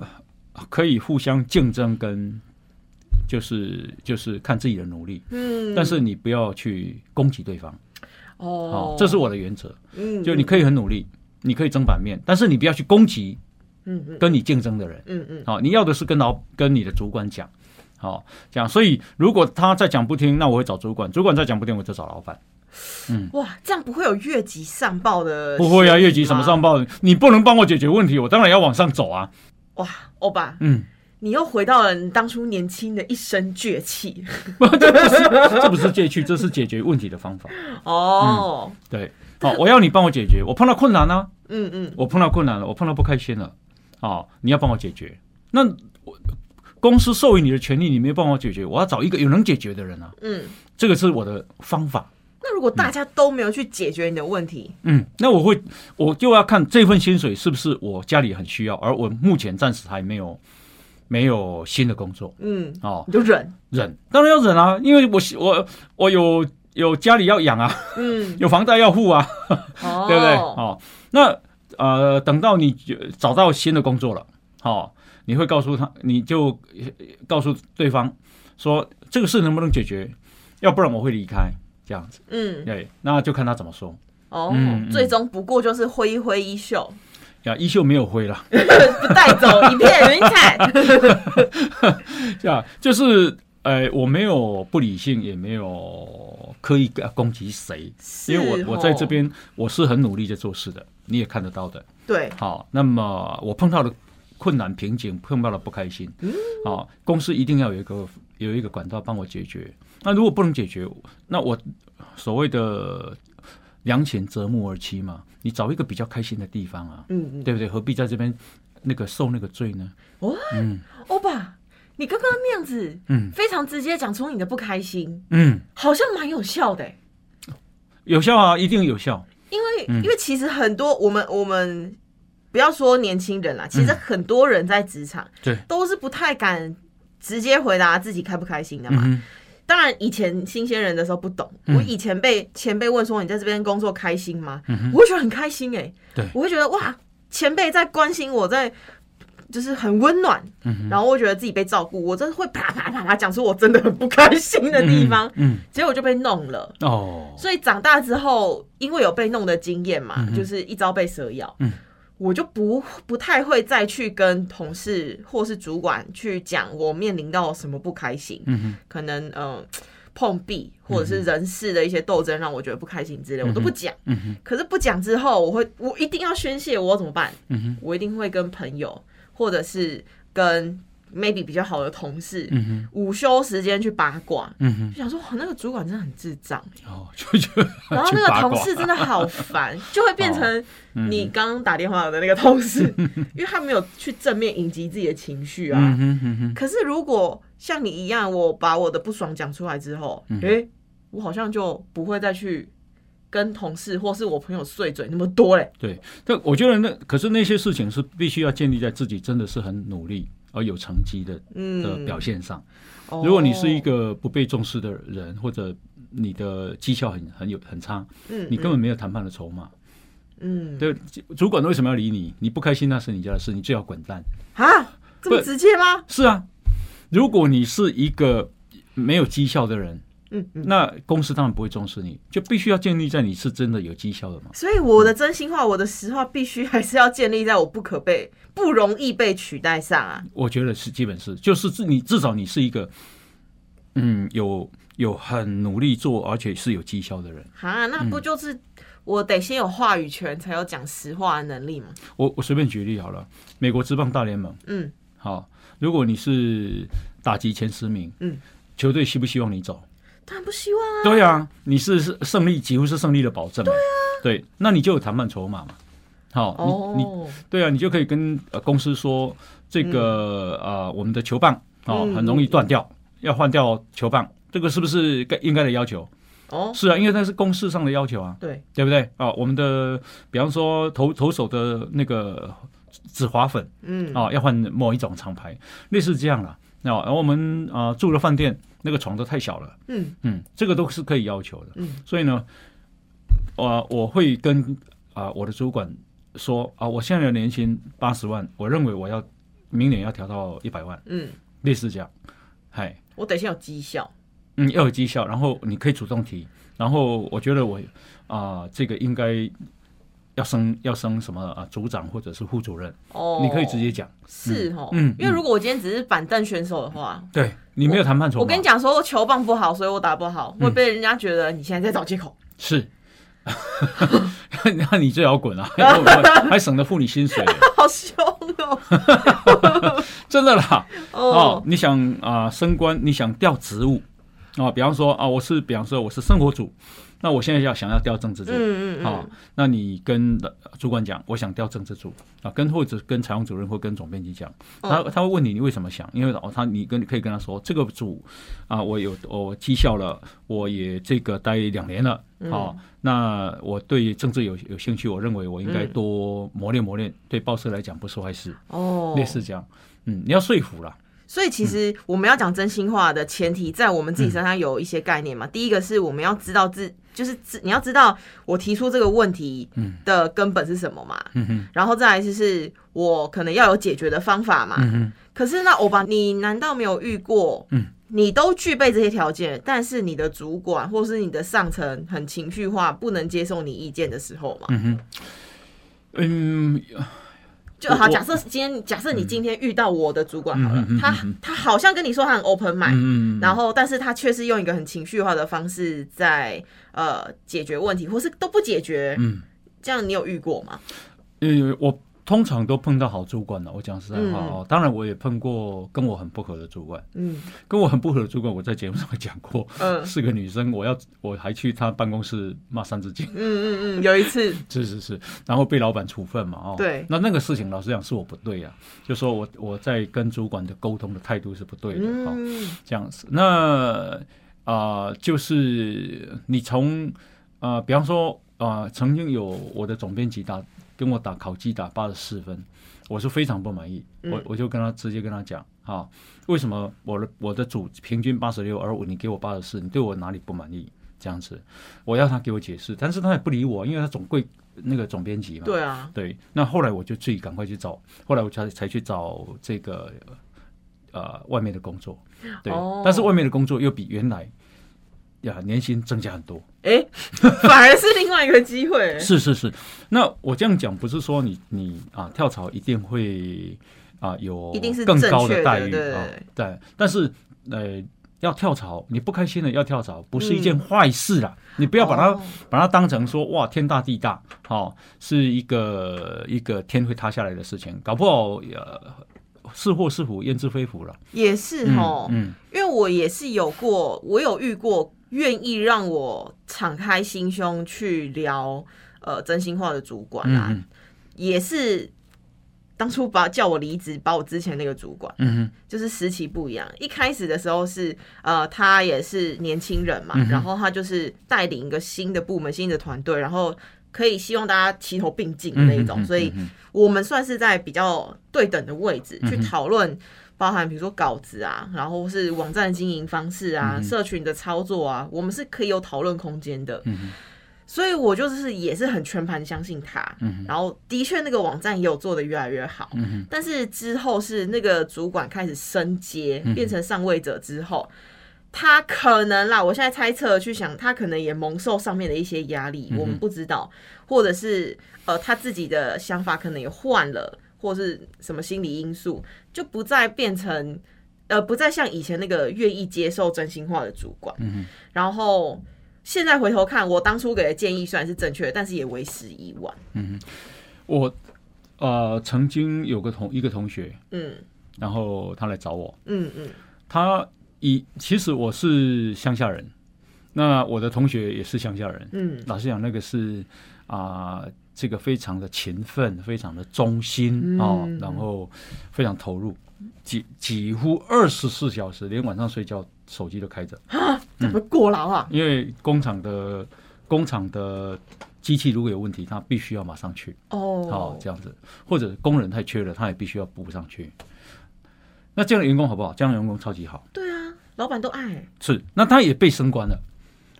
可以互相竞争，跟就是就是看自己的努力，嗯，但是你不要去攻击对方。哦哦，，这是我的原则。嗯就你可以很努力，你可以争版面，但是你不要去攻击嗯嗯跟你竞争的人。嗯嗯好、你要的是跟老跟你的主管讲，好、这样。所以如果他再讲不听，那我会找主管；主管再讲不听，我就找老板。嗯哇，这样不会有越级上报的？不会啊，越级什么上？报？你不能帮我解决问题，我当然要往上走啊。哇，欧巴，嗯，你又回到了你当初年轻的一身倔气 这不是这不是借去，这是解决问题的方法。哦。对，好、我要你帮我解决。我碰到困难呢、嗯嗯我碰到困难了，我碰到不开心了，哦，你要帮我解决。那我公司授予你的权利，你没有帮我解决，我要找一个有能解决的人啊。嗯。这个是我的方法。那如果大家都没有去解决你的问题，嗯，那我会，我就要看这份薪水是不是我家里很需要，而我目前暂时还没有没有新的工作。嗯，哦，你就忍，忍，当然要忍啊，因为我我我有有家里要养啊，嗯，有房贷要付啊，哦，对不对？哦，那呃，等到你找到新的工作了，哦，你会告诉他，你就呃告诉对方说这个事能不能解决，要不然我会离开，这样子，嗯，对，那就看他怎么说。哦最终不过就是挥一挥衣袖，呀，衣袖没有灰了，不带走 一片云彩。呀，就是呃，我没有不理性，也没有刻意攻击谁，因为我我在这边我是很努力在做事的，你也看得到的。对，好，那么我碰到的困难瓶颈，碰到了不开心，嗯好，公司一定要有一个有一个管道帮我解决。那如果不能解决，那我所谓的良禽择木而栖嘛，你找一个比较开心的地方啊，嗯嗯，对不对？何必在这边那个受那个罪呢？哦，嗯欧巴，你刚刚那样子，嗯非常直接讲出你的不开心，嗯，好像蛮有效的欸。有效啊，一定有效。因为、嗯因为其实很多我们我们不要说年轻人啦，其实很多人在职场对，都是不太敢直接回答自己开不开心的嘛。嗯当然，以前新鲜人的时候不懂，嗯。我以前被前辈问说你在这边工作开心吗？嗯我会觉得很开心哎、对。我会觉得哇，前辈在关心我在。就是很温暖，嗯然后我会觉得自己被照顾，我真的会啪啪啪啪讲出我真的很不开心的地方，嗯结果就被弄了。哦，所以长大之后，因为有被弄的经验嘛，嗯就是一朝被蛇咬，嗯我就不不太会再去跟同事或是主管去讲我面临到什么不开心，嗯哼可能嗯、呃碰壁或者是人事的一些斗争让我觉得不开心之类，我都不讲。嗯哼可是不讲之后，我会我一定要宣泄，我怎么办？嗯哼我一定会跟朋友或者是跟 maybe 比较好的同事，嗯午休时间去八卦，嗯，就想说哇，那个主管真的很智障。哦，就就 然后那个同事真的好烦，就会变成嗯你刚刚打电话的那个同事，因为他没有去正面迎击自己的情绪啊。嗯哼嗯哼，可是如果像你一样，我把我的不爽讲出来之后，嗯诶、我好像就不会再去跟同事或是我朋友碎嘴那么多嘞。对，但我觉得那可是那些事情是必须要建立在自己真的是很努力而有成绩的的嗯，表现上。哦如果你是一，个不被重视的人，或者你的绩效很很有很差，嗯你根本没有谈判的筹码。嗯对，主管为什么要理你？你不开心那是你家的事，你最好滚蛋。啊，这么直接吗？是啊，如果你是一个没有绩效的人，嗯嗯。那公司当然不会重视你，就必须要建立在你是真的有绩效的嘛。所以我的真心话，我的实话，必须还是要建立在我不可被、不容易被取代上啊。我觉得是基本是，就是自你至少你是一个，嗯，有有很努力做，而且是有绩效的人。哈，那嗯不就是我得先有话语权，才有讲实话的能力吗？我我随便举例好了，美国职棒大联盟，嗯，好，如果你是打击前十名，嗯，球队希不希望你走？当然不希望啊。对啊，你是是胜利，几乎是胜利的保证。对啊，对，那你就有谈判筹码嘛。好，你你哦，对啊，你就可以跟呃公司说这个呃我们的球棒哦嗯很容易断掉，要换掉球棒，这个是不是该应该的要求？哦，是啊，因为那是公式上的要求啊，对，对不对？啊，我们的比方说投投手的那个紫滑粉嗯，啊，要换某一种厂牌，类似这样啦。那而我们啊住的饭店那个床都太小了，嗯嗯，这个都是可以要求的。嗯，所以呢，我我会跟啊我的主管说啊，我现在的年薪八十万，我认为我要明年要调到一百万，嗯，类似这样，嗨。我等一下有绩效。嗯，要有绩效，然后你可以主动提，然后我觉得我啊、这个应该要升要升什么啊，组长或者是副主任，哦，你可以直接讲，是哦，嗯因为如果我今天只是板凳选手的话，对你没有谈判筹码，我跟你讲说球棒不好，所以我打不好，会被人家觉得你现在在找借口。是，那你最好滚啊，还省得付你薪水，好凶哦！真的啦，哦。哦，，你想啊、升官，你想调职务啊、比方说啊，我是比方说我是生活组，那我现在要想要调政治组，嗯嗯好、嗯，那你跟主管讲，我想调政治组啊，跟或者跟采用主任或跟总编辑讲，他嗯他会问你你为什么想，因为哦他你跟可以跟他说这个组啊，我有我绩效了，我也这个待两年了，嗯。好、那我对政治有有兴趣，我认为我应该嗯。多磨练磨练，对报社来讲不是坏事，哦，类似这样，嗯，你要说服啦，所以其实我们要讲真心话的前提，在我们自己身上有一些概念嘛。第一个是我们要知道自，就是自你要知道我提出这个问题的根本是什么嘛。嗯哼，然后再来就是我可能要有解决的方法嘛。可是那欧巴，你难道没有遇过？嗯，你都具备这些条件，但是你的主管或是你的上层很情绪化，不能接受你意见的时候嘛？嗯哼，嗯，就好，假设今天，假设你今天遇到我的主管好了他他好像跟你说他很 open mind，嗯，然后但是他却是用一个很情绪化的方式在呃解决问题，或是都不解决，嗯，这样你有遇过吗？嗯，我通常都碰到好主管了。我讲实在话哦，当然我也碰过跟我很不合的主管，嗯。跟我很不合的主管，我在节目上讲过，嗯。是个女生，我要我还去她办公室骂三字经，嗯嗯嗯，有一次，是是是，然后被老板处分嘛，哦，对。那那个事情老实讲是我不对呀、就说我我在跟主管的沟通的态度是不对的，哦，嗯这样子，那啊、就是你从啊，比方说啊、曾经有我的总编辑打跟我打考绩打八十四分，我是非常不满意，我嗯。我就跟他直接跟他讲啊，为什么我的我的组平均八十六，而我你给我八十四，你对我哪里不满意？这样子，我要他给我解释，但是他也不理我，因为他总归那个总编辑嘛，对啊，对，那后来我就自己赶快去找，后来我才才去找这个呃外面的工作，对，哦。但是外面的工作又比原来呀年薪增加很多。哎、反而是另外一个机会，是是是，那我这样讲不是说你你啊跳槽一定会啊有一定是更高的待遇对啊，对，但是呃。要跳槽，你不开心了要跳槽，不是一件坏事啦。你不要把它、哦把它当成说哇天大地大，哦，是一个一个天会塌下来的事情，搞不好呃是祸是福，焉知非福了。也是哦，嗯因为我也是有过，我有遇过愿意让我敞开心胸去聊呃真心话的主管啊，嗯也是当初把叫我离职，把我之前那个主管，嗯哼就是时期不一样。一开始的时候是呃，他也是年轻人嘛，嗯然后他就是带领一个新的部门、新的团队，然后可以希望大家齐头并进的那一种，嗯所以我们算是在比较对等的位置去讨论。包含比如说稿子啊，然后是网站的经营方式啊，嗯社群的操作啊，我们是可以有讨论空间的。所以我就是也是很全盘相信他，嗯然后的确那个网站也有做的越来越好，但是之后是那个主管开始升阶，嗯变成上位者之后，他可能啦，我现在猜测去想，他可能也蒙受上面的一些压力，嗯我们不知道，或者是呃他自己的想法可能也换了，或是什么心理因素，就不再变成呃不再像以前那个愿意接受真心话的主管，嗯然后。现在回头看，我当初给的建议虽然是正确的，但是也为时已晚。嗯我呃曾经有个同一个同学，嗯。然后他来找我，嗯嗯。他以其实我是乡下人，那我的同学也是乡下人，嗯。老实讲，那个是啊、这个非常的勤奋，非常的忠心哦，嗯然后非常投入，几几乎二十四小时，连晚上睡觉手机都开着，怎么过劳啊？因为工厂的工厂的机器如果有问题，他必须要马上去，哦。哦，，这样子，或者工人太缺了，他也必须要补上去。那这样的员工好不好？这样的员工超级好。对啊，老板都爱，是，那他也被升官了，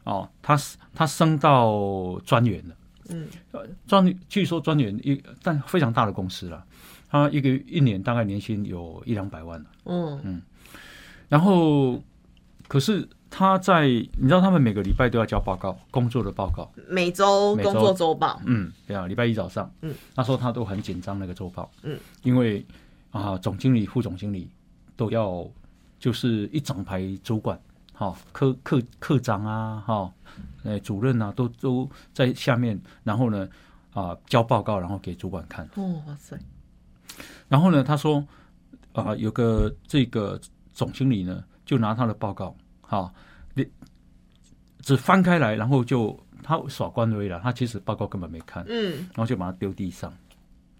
哦，他他升到专员了，嗯。专据说专员一但非常大的公司了，他一个一年大概年薪有一两百万了，嗯。然后可是他在你知道他们每个礼拜都要交报告，工作的报告，每周工作周报，嗯，对啊，礼拜一早上，嗯，那时候他都很紧张那个周报，嗯，因为啊总经理、副总经理都要就是一整排主管，哈、科科科长啊，哈、呃主任啊，都都在下面，然后呢啊交报告，然后给主管看，哦，哇塞，然后呢他说啊有个这个总经理呢就拿他的报告，哈、你只翻开来，然后就他耍官威了，他其实报告根本没看。嗯，然后就把它丢地上，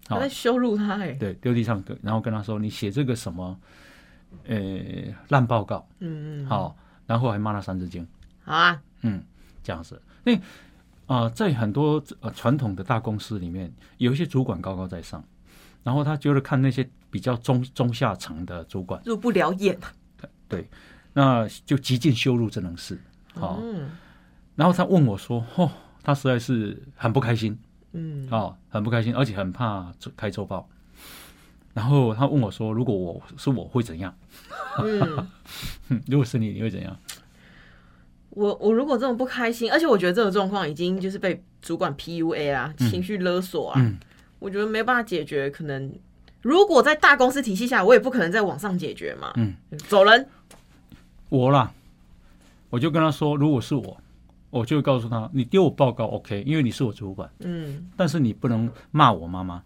好他在羞辱他，哎，对，丢地上，然后跟他说：“你写这个什么，呃，烂报告，嗯嗯，好。”然后还骂他三字经，好啊，嗯，这样子。那啊、在很多呃传统的大公司里面，有一些主管高高在上，然后他就是看那些比较中中下层的主管，入不了眼，对那就极尽羞辱这种事，好。嗯然后他问我说：“哦，他实在是很不开心，嗯，哦，很不开心，而且很怕开周报。然后他问我说：“如果我是我会怎样？嗯。哼 如果是你，你会怎样我我如果这么不开心，而且我觉得这种状况已经就是被主管 PUA 啦，情绪勒索啊，嗯我觉得没办法解决。可能如果在大公司体系下，我也不可能在网上解决嘛。嗯，走人。？”我啦，我就跟他说：“如果是我，我就会告诉他，你丢我报告 OK，因为你是我主管，嗯，但是你不能骂我妈妈。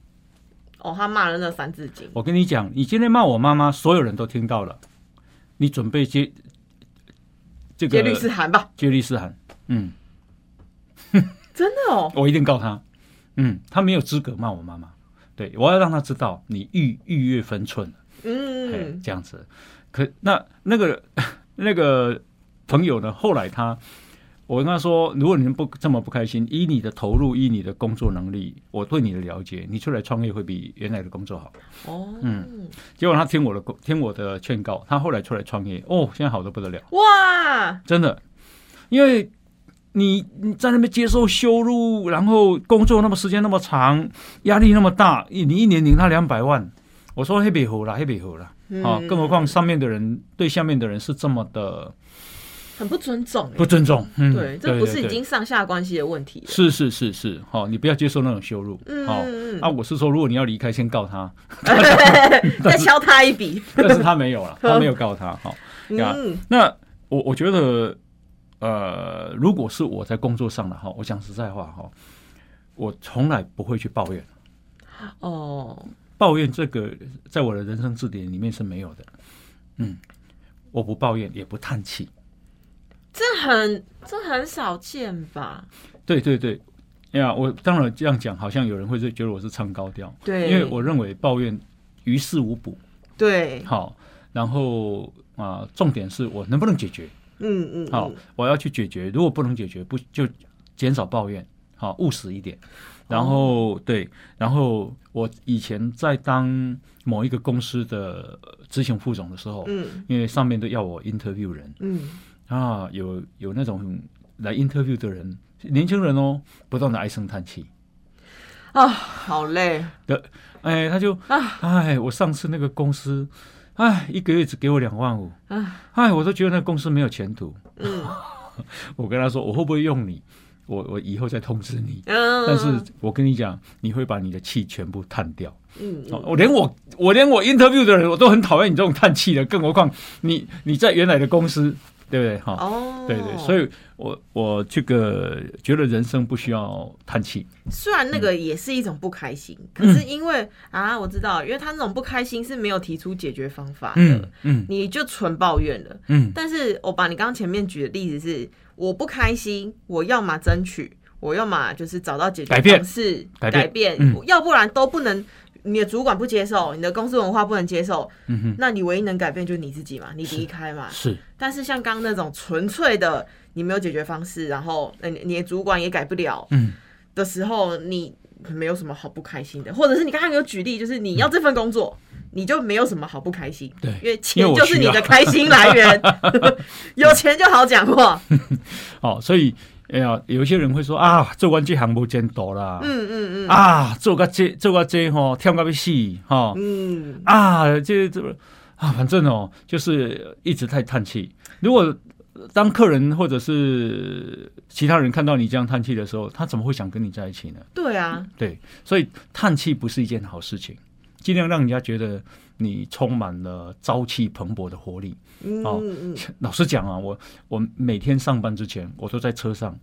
哦，他骂了那三字经。我跟你讲，你今天骂我妈妈，所有人都听到了，你准备接这个接律师函吧，接律师函，嗯，真的哦，我一定告他。嗯，他没有资格骂我妈妈。对，我要让他知道你逾逾越分寸嗯，这样子。可那那个 那个朋友呢？后来他，我跟他说，如果你们不这么不开心，依你的投入，依你的工作能力，我对你的了解，你出来创业会比原来的工作好。哦，嗯结果他听我的听我的劝告，他后来出来创业，哦，现在好的不得了，哇，真的，因为。你你在那边接受羞辱，然后工作那么时间那么长，压力那么大，你你一年领他两百万，我说黑北猴啦，黑北猴啦。啊，嗯更何况上面的人对下面的人是这么的很不尊重哎不。尊重。嗯，对，这不是已经上下关系的问题了。是是是是，好，你不要接受那种羞辱。嗯好嗯啊，我是说，如果你要离开，先告他，再敲他一笔。但是他没有了，他没有告他。好，呀嗯那我我觉得，呃，如果是我在工作上的哈，我讲实在话哈，我从来不会去抱怨，哦，抱怨这个在我的人生字典里面是没有的。嗯，我不抱怨，也不叹气。这很这很少见吧？对对对，呀，我当然这样讲，好像有人会是觉得我是唱高调，对，因为我认为抱怨于事无补，对，好，然后啊、重点是我能不能解决，嗯嗯，好，我要去解决，如果不能解决，不就减少抱怨，好，务实一点，然后、对，然后我以前在当某一个公司的执行副总的时候，嗯。因为上面都要我 interview 人嗯啊，有有那种来 interview 的人，年轻人哦，不断的唉声叹气。啊，好累的 哎，他就啊哎，我上次那个公司，哎，一个月只给我两万五，啊，哎，我都觉得那个公司没有前途。嗯 我跟他说，我会不会用你？我我以后再通知你。嗯，但是我跟你讲，你会把你的气全部叹掉。嗯哦我连我我连我 interview 的人，我都很讨厌你这种叹气的，更何况你你在原来的公司，对不对？哈、哦，对对，所以我我这个觉得人生不需要叹气。虽然那个也是一种不开心，可是因为啊，我知道，因为他那种不开心是没有提出解决方法的，嗯嗯你就纯抱怨了。嗯但是我把你刚刚前面举的例子是，我不开心，我要么争取，我要么就是找到解决改变方式，改变改变，嗯要不然都不能。你的主管不接受，你的公司文化不能接受，嗯哼，那你唯一能改变就是你自己嘛，你离开嘛。是。但是像刚刚那种纯粹的，你没有解决方式，然后呃你你的主管也改不了，嗯。的时候，你没有什么好不开心的，或者是你刚刚有举例，就是你要这份工作，你就没有什么好不开心，对因为钱就是你的开心来源，有钱就好讲话，哦，所以哎呀，有一些人会说啊，做完这行不简单啦，嗯嗯嗯。啊，做个这做个这吼，跳个要死哈，嗯，啊，这这啊，反正哦，就是一直在叹气。如果当客人或者是其他人看到你这样叹气的时候，他怎么会想跟你在一起呢？对啊，对，所以叹气不是一件好事情，尽量让人家觉得你充满了朝气蓬勃的活力。嗯哦嗯老实讲啊，我我每天上班之前，我都在车上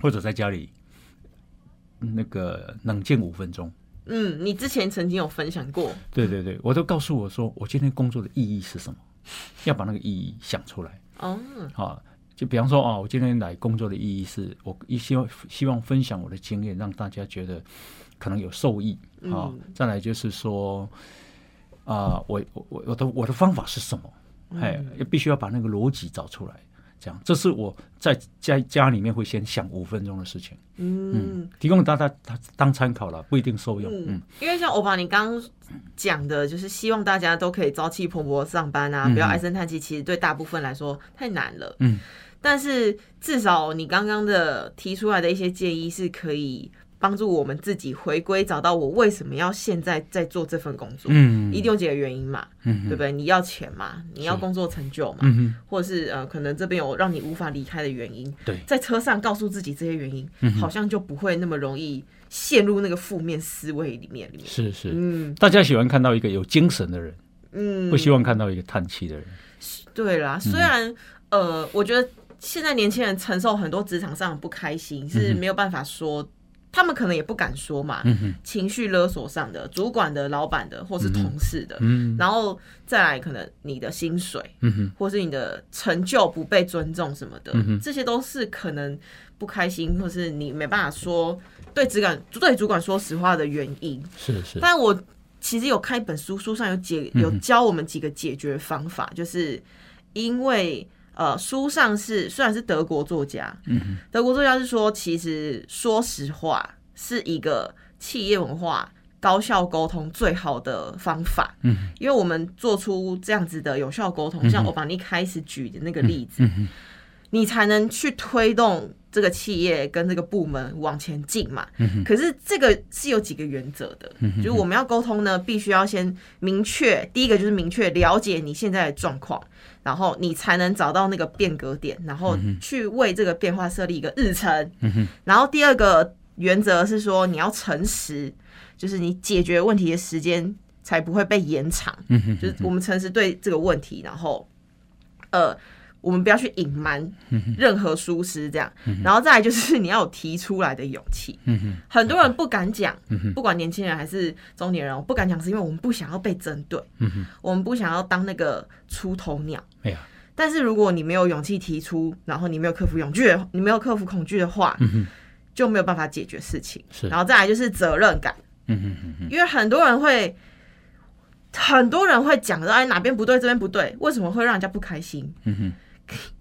或者在家里那个冷静五分钟。嗯，你之前曾经有分享过，对对对，我都告诉我说，我今天工作的意义是什么，要把那个意义想出来。哦，啊，就比方说啊，我今天来工作的意义是我一希望希望分享我的经验，让大家觉得可能有受益啊。嗯再来就是说啊，我我我我的我的方法是什么？哎，必须要把那个逻辑找出来。这样，这是我在家家里面会先想五分钟的事情，嗯提供大家他当参考了，不一定受用。嗯嗯，因为像欧巴你刚刚讲的，就是希望大家都可以朝气蓬勃上班啊，嗯不要唉声叹气。其实对大部分来说太难了。嗯，但是至少你刚刚的提出来的一些建议是可以帮助我们自己回归，找到我为什么要现在在做这份工作。嗯。一定有几个原因嘛，嗯对不对？你要钱嘛，你要工作成就嘛，嗯，或者是呃，可能这边有让你无法离开的原因。对。在车上告诉自己这些原因，嗯好像就不会那么容易陷入那个负面思维里面里面。是是，嗯。大家喜欢看到一个有精神的人，嗯，不希望看到一个叹气的人。对啦，虽然、呃，我觉得现在年轻人承受很多职场上的不开心是没有办法说，他们可能也不敢说嘛，情绪勒索上的，主管的、老板的，或是同事的，嗯然后再来可能你的薪水，或是你的成就不被尊重什么的，嗯这些都是可能不开心，或是你没办法说对主管对主管说实话的原因。是是，但我其实有看一本书，书上有解有教我们几个解决方法，就是因为呃，书上是虽然是德国作家，嗯德国作家是说，其实说实话是一个企业文化高效沟通最好的方法。嗯，因为我们做出这样子的有效沟通，像我把你开始举的那个例子，你才能去推动这个企业跟这个部门往前进嘛。嗯可是这个是有几个原则的，就是我们要沟通呢，必须要先明确，第一个就是明确了解你现在的状况，然后你才能找到那个变革点，然后去为这个变化设立一个日程。然后第二个原则是说你要诚实，就是你解决问题的时间才不会被延长。嗯，就是我们诚实对这个问题，然后呃，我们不要去隐瞒任何疏失，这样，然后再来就是你要有提出来的勇气。很多人不敢讲，不管年轻人还是中年人，我不敢讲，是因为我们不想要被针对，我们不想要当那个出头鸟。但是如果你没有勇气提出，然后你没有克服恐惧，你没有克服恐惧的话，就没有办法解决事情。是。然后再来就是责任感。因为很多人会，很多人会讲的，哎，哪边不对，这边不对，为什么会让人家不开心？嗯哼，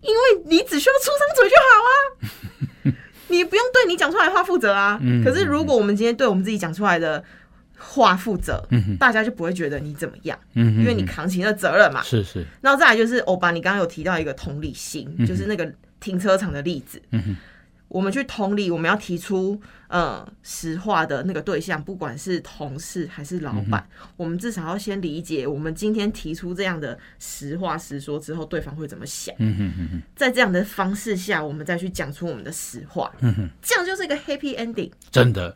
因为你只需要出张嘴就好啊，你不用对你讲出来的话负责啊。嗯可是如果我们今天对我们自己讲出来的话负责，嗯，大家就不会觉得你怎么样，嗯，因为你扛起了责任嘛。是是，然后再来就是欧巴，你刚刚有提到一个同理心，就是那个停车场的例子。我们去同理，我们要提出呃实话的那个对象，不管是同事还是老板，我们至少要先理解，我们今天提出这样的实话实说之后，对方会怎么想。嗯哼嗯哼，在这样的方式下，我们再去讲出我们的实话，嗯哼，这样就是一个 happy ending。真的，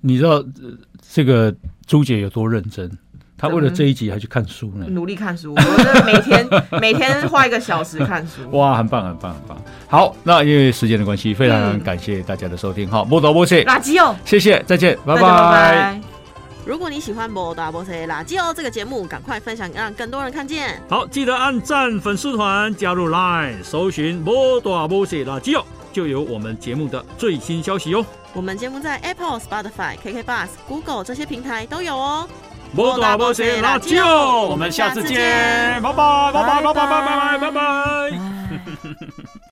你知道、呃这个朱姐有多认真？她为了这一集还去看书呢。努力看书，我真的每天 每天花一个小时看书。哇，很棒，很棒，很棒！好，那因为时间的关系，非常嗯感谢大家的收听。好，莫多莫谢，垃圾哦，谢谢，再见，拜拜拜如果你喜欢《摩大波塞垃圾哦》这个节目，赶快分享，让更多人看见。好，记得按赞粉丝团，加入 Line，搜寻“摩大波塞垃圾哦”，就有我们节目的最新消息哦。我们节目在 Apple、Spotify、KK Bus、Google 这些平台都有哦。不打不行那就我们下次见拜拜拜拜拜拜拜拜拜拜